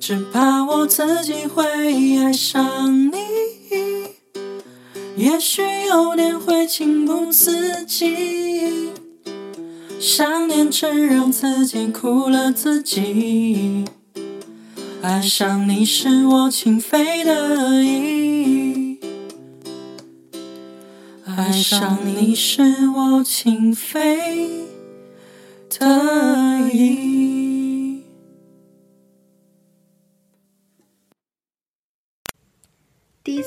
只怕我自己会爱上你，也许有点会情不自禁，想念真让自己苦了自己。爱上你是我情非得已，爱上你是我情非。得已。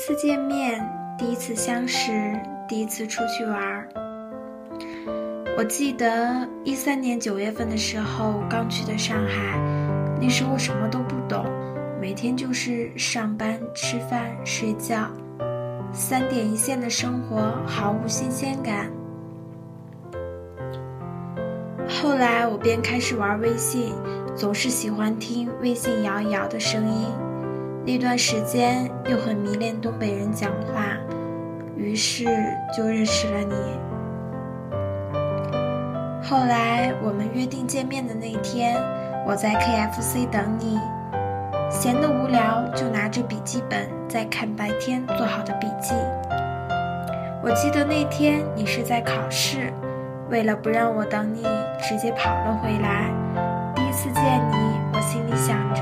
次见面，第一次相识，第一次出去玩。我记得一三年九月份的时候，刚去的上海，那时候什么都不懂，每天就是上班、吃饭、睡觉，三点一线的生活，毫无新鲜感。后来我便开始玩微信，总是喜欢听微信摇一摇的声音。那段时间又很迷恋东北人讲话，于是就认识了你。后来我们约定见面的那天，我在 KFC 等你，闲得无聊就拿着笔记本在看白天做好的笔记。我记得那天你是在考试。为了不让我等你，直接跑了回来。第一次见你，我心里想着，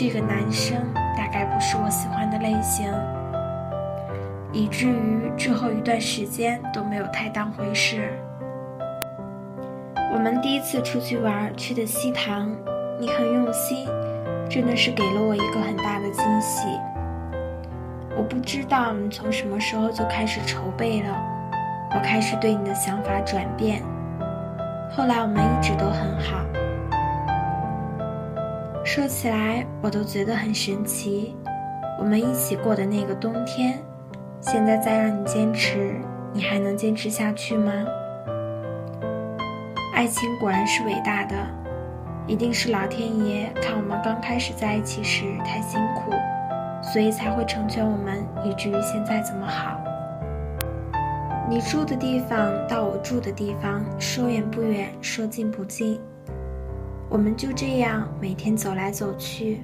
这个男生大概不是我喜欢的类型，以至于之后一段时间都没有太当回事。我们第一次出去玩去的西塘，你很用心，真的是给了我一个很大的惊喜。我不知道你从什么时候就开始筹备了。我开始对你的想法转变，后来我们一直都很好。说起来，我都觉得很神奇。我们一起过的那个冬天，现在再让你坚持，你还能坚持下去吗？爱情果然是伟大的，一定是老天爷看我们刚开始在一起时太辛苦，所以才会成全我们，以至于现在这么好。你住的地方到我住的地方，说远不远，说近不近。我们就这样每天走来走去。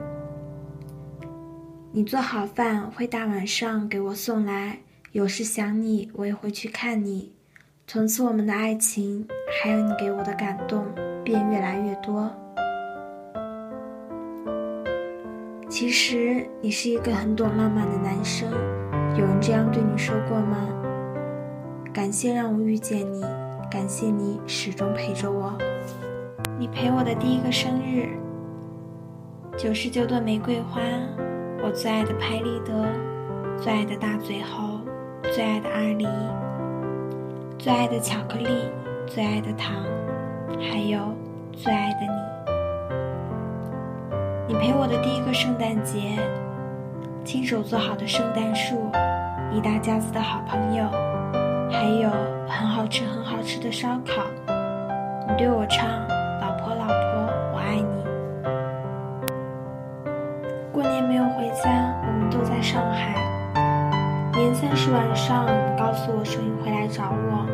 你做好饭会大晚上给我送来，有时想你我也会去看你。从此我们的爱情，还有你给我的感动，便越来越多。其实你是一个很懂浪漫的男生，有人这样对你说过吗？感谢让我遇见你，感谢你始终陪着我。你陪我的第一个生日，九十九朵玫瑰花，我最爱的拍立得，最爱的大嘴猴，最爱的阿狸，最爱的巧克力，最爱的糖，还有最爱的你。你陪我的第一个圣诞节，亲手做好的圣诞树，一大家子的好朋友。还有很好吃、很好吃的烧烤。你对我唱：“上海。年三十晚上，你告诉我说你会来找我，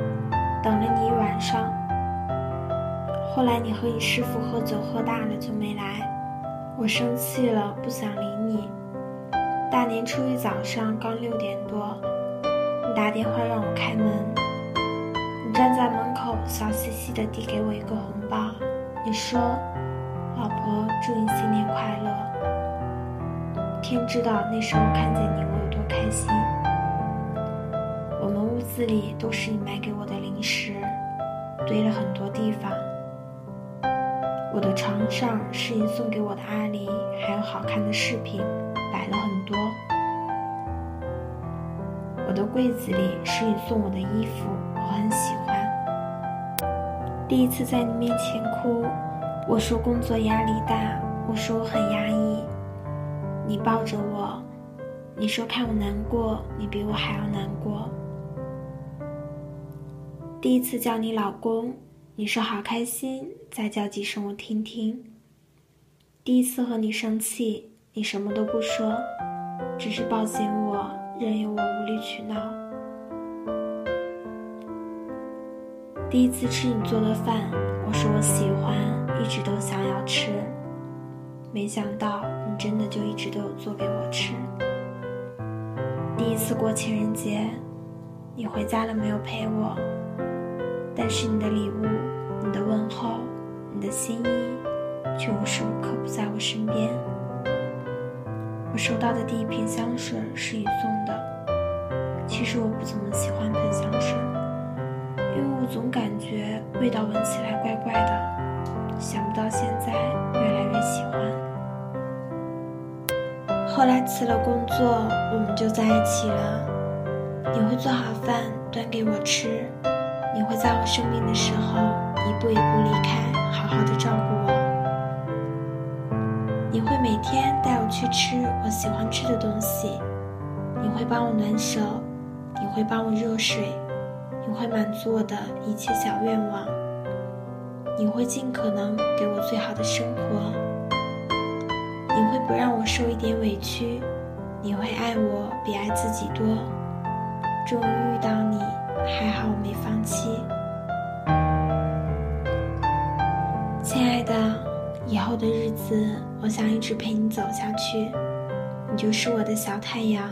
等了你一晚上。后来你和你师傅喝酒喝大了就没来，我生气了，不想理你。大年初一早上刚六点多。你打电话让我开门，你站在门口，笑嘻嘻的递给我一个红包。你说：“老婆，祝你新年快乐。天知道那时候看见你我有多开心。我们屋子里都是你买给我的零食，堆了很多地方。我的床上是你送给我的阿狸，还有好看的饰品，摆了很多。我的柜子里是你送我的衣服，我很喜欢。第一次在你面前哭。我说工作压力大，我说我很压抑。你抱着我，你说看我难过，你比我还要难过。第一次叫你老公，你说好开心，再叫几声我听听。第一次和你生气，你什么都不说，只是抱紧我，任由我无理取闹。第一次吃你做的饭，我说我喜欢。一直都想要吃，没想到你真的就一直都有做给我吃。第一次过情人节，你回家了没有陪我？但是你的礼物、你的问候、你的心意，却无时无刻不在我身边。我收到的第一瓶香水是你送的，其实我不怎么喜欢喷香水，因为我总感觉味道闻起来怪怪的。想不到现在越来越喜欢。后来辞了工作，我们就在一起了。你会做好饭端给我吃，你会在我生病的时候一步一步离开，好好的照顾我。你会每天带我去吃我喜欢吃的东西，你会帮我暖手，你会帮我热水，你会满足我的一切小愿望。你会尽可能给我最好的生活，你会不让我受一点委屈，你会爱我比爱自己多。终于遇到你，还好我没放弃。亲爱的，以后的日子，我想一直陪你走下去，你就是我的小太阳。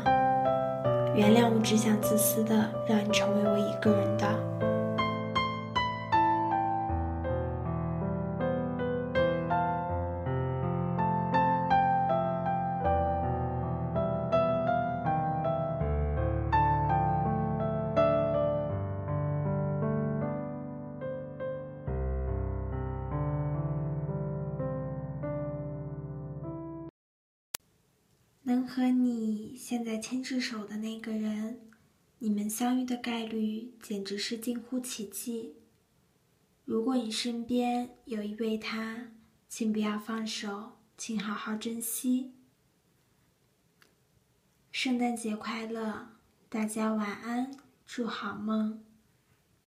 原谅我只想自私的让你成为我一个人的。和你现在牵着手的那个人，你们相遇的概率简直是近乎奇迹。如果你身边有一位他，请不要放手，请好好珍惜。圣诞节快乐，大家晚安，祝好梦。